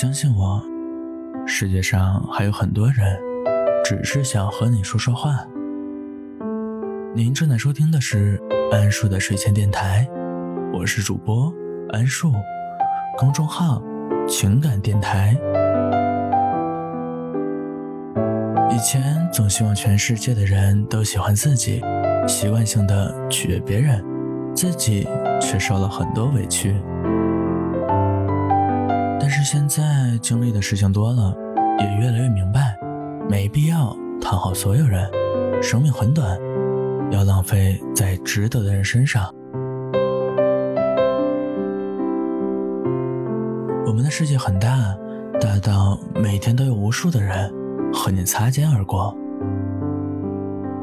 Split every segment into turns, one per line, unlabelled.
相信我，世界上还有很多人，只是想和你说说话。您正在收听的是安树的睡前电台，我是主播安树，公众号情感电台。以前总希望全世界的人都喜欢自己，习惯性的取悦别人，自己却受了很多委屈。现在经历的事情多了，也越来越明白，没必要讨好所有人。生命很短，要浪费在值得的人身上。我们的世界很大，大到每天都有无数的人和你擦肩而过。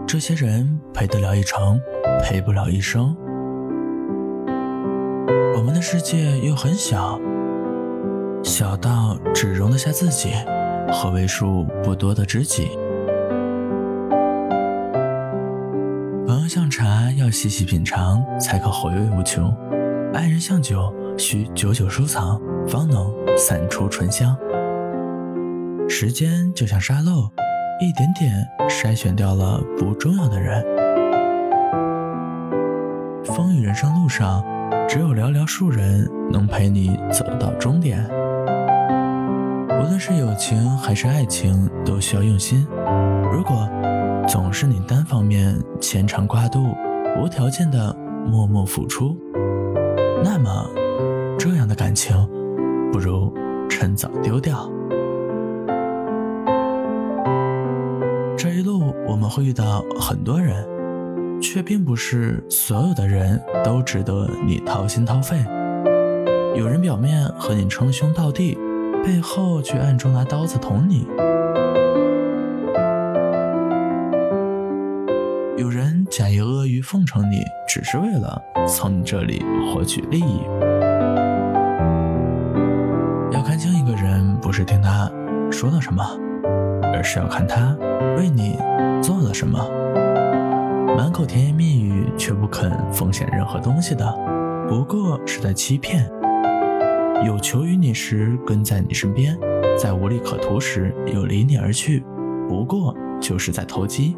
这些人陪得了一程，陪不了一生。我们的世界又很小。小到只容得下自己和为数不多的知己。朋友像茶，要细细品尝才可回味无穷；爱人像酒，需久久收藏，方能散出醇香。时间就像沙漏，一点点筛选掉了不重要的人。风雨人生路上，只有寥寥数人能陪你走到终点。无论是友情还是爱情，都需要用心。如果总是你单方面牵肠挂肚、无条件的默默付出，那么这样的感情不如趁早丢掉。这一路我们会遇到很多人，却并不是所有的人都值得你掏心掏肺。有人表面和你称兄道弟。背后却暗中拿刀子捅你。有人假意阿谀奉承你，只是为了从你这里获取利益。要看清一个人，不是听他说了什么，而是要看他为你做了什么。满口甜言蜜语却不肯奉献任何东西的，不过是在欺骗。有求于你时跟在你身边，在无利可图时又离你而去，不过就是在投机。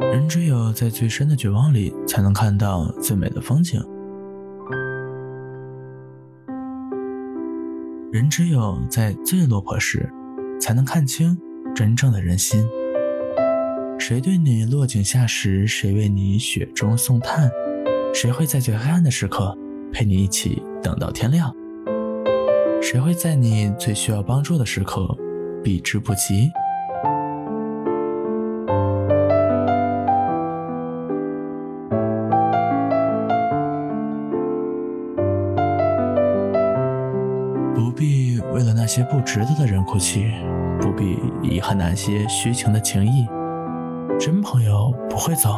人只有在最深的绝望里，才能看到最美的风景。人只有在最落魄时，才能看清真正的人心。谁对你落井下石？谁为你雪中送炭？谁会在最黑暗的时刻陪你一起等到天亮？谁会在你最需要帮助的时刻避之不及？不必为了那些不值得的人哭泣，不必遗憾那些虚情的情谊。真朋友不会走，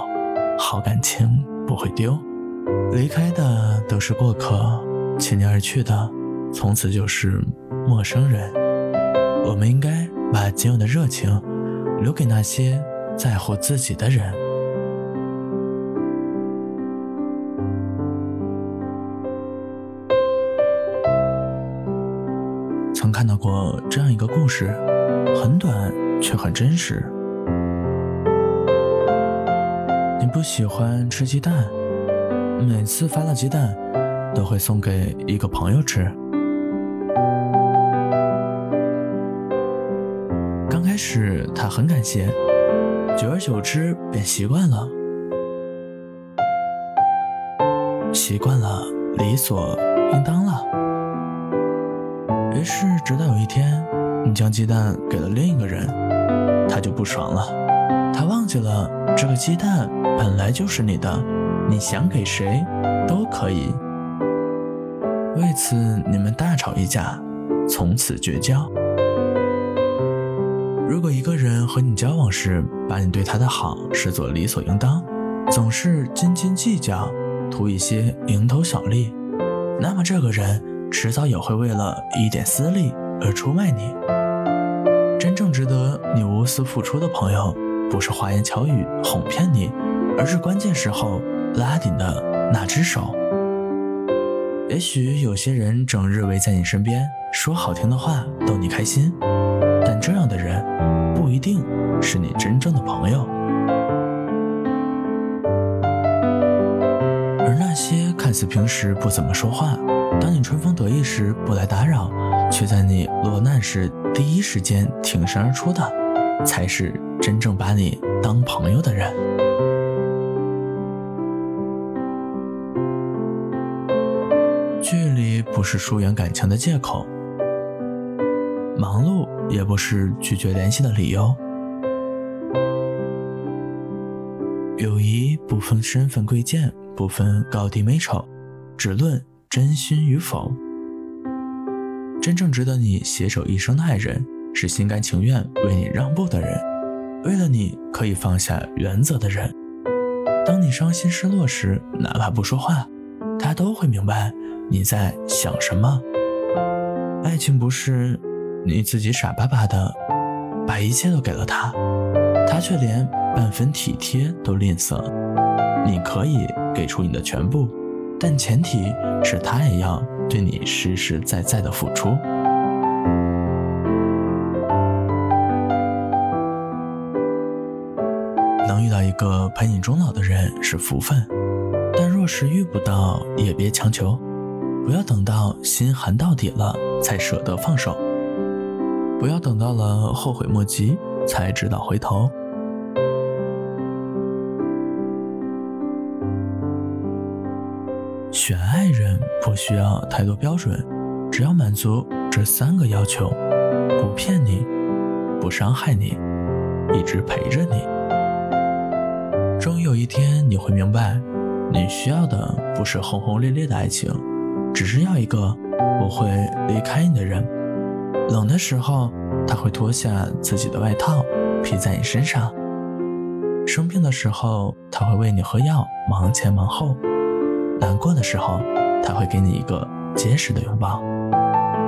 好感情不会丢。离开的都是过客，弃你而去的，从此就是陌生人。我们应该把仅有的热情留给那些在乎自己的人。曾看到过这样一个故事，很短却很真实。你不喜欢吃鸡蛋，每次发了鸡蛋，都会送给一个朋友吃。刚开始他很感谢，久而久之便习惯了，习惯了理所应当了。于是直到有一天，你将鸡蛋给了另一个人，他就不爽了，他忘记了这个鸡蛋。本来就是你的，你想给谁都可以。为此你们大吵一架，从此绝交。如果一个人和你交往时，把你对他的好视作理所应当，总是斤斤计较，图一些蝇头小利，那么这个人迟早也会为了一点私利而出卖你。真正值得你无私付出的朋友，不是花言巧语哄骗你。而是关键时候拉你的那只手。也许有些人整日围在你身边，说好听的话逗你开心，但这样的人不一定是你真正的朋友。而那些看似平时不怎么说话，当你春风得意时不来打扰，却在你落难时第一时间挺身而出的，才是真正把你当朋友的人。距离不是疏远感情的借口，忙碌也不是拒绝联系的理由。友谊不分身份贵贱。不分高低美丑，只论真心与否。真正值得你携手一生的爱人，是心甘情愿为你让步的人，为了你可以放下原则的人。当你伤心失落时，哪怕不说话，他都会明白你在想什么。爱情不是你自己傻巴巴的把一切都给了他，他却连半分体贴都吝啬。你可以。给出你的全部，但前提是他也要对你实实在在的付出。一个陪你终老的人是福分，但若是遇不到，也别强求。不要等到心寒到底了才舍得放手，不要等到了后悔莫及才知道回头。选爱人不需要太多标准，只要满足这三个要求：不骗你，不伤害你，一直陪着你。终于有一天你会明白，你需要的不是轰轰烈烈的爱情，只是要一个不会离开你的人。冷的时候，他会脱下自己的外套披在你身上；生病的时候，他会喂你喝药，忙前忙后。难过的时候，他会给你一个结实的拥抱；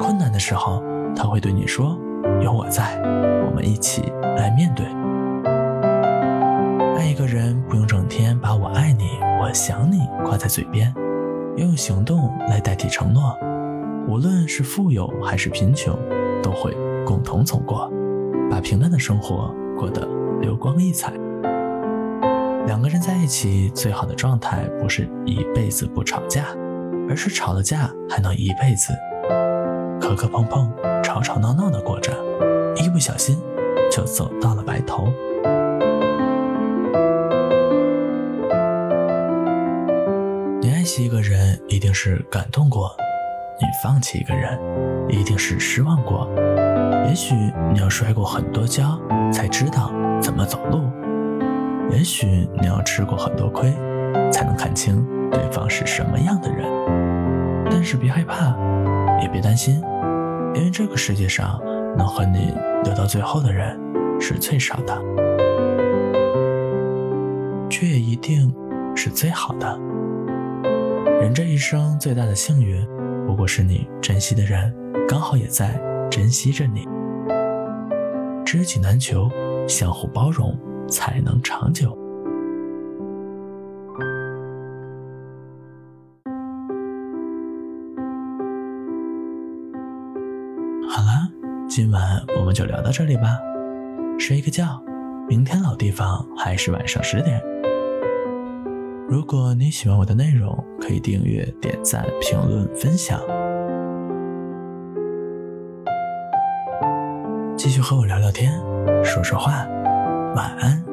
困难的时候，他会对你说：“有我在，我们一起来面对。”爱一个人不用整天把我爱你、我想你挂在嘴边，要用行动来代替承诺。无论是富有还是贫穷，都会共同走过，把平淡的生活过得流光溢彩。两个人在一起，最好的状态不是一辈子不吵架，而是吵了架还能一辈子，磕磕碰碰、吵吵闹闹的过着，一不小心就走到了白头。一个人，一定是感动过；你放弃一个人，一定是失望过。也许你要摔过很多跤，才知道怎么走路。也许你要吃过很多亏，才能看清对方是什么样的人。但是别害怕，也别担心，因为这个世界上能和你留到最后的人是最少的，却也一定是最好的。人这一生最大的幸运，不过是你珍惜的人刚好也在珍惜着你。知己难求，相互包容。才能长久。好了，今晚我们就聊到这里吧，睡一个觉，明天老地方还是晚上十点。如果你喜欢我的内容，可以订阅、点赞、评论、分享，继续和我聊聊天，说说话。晚安。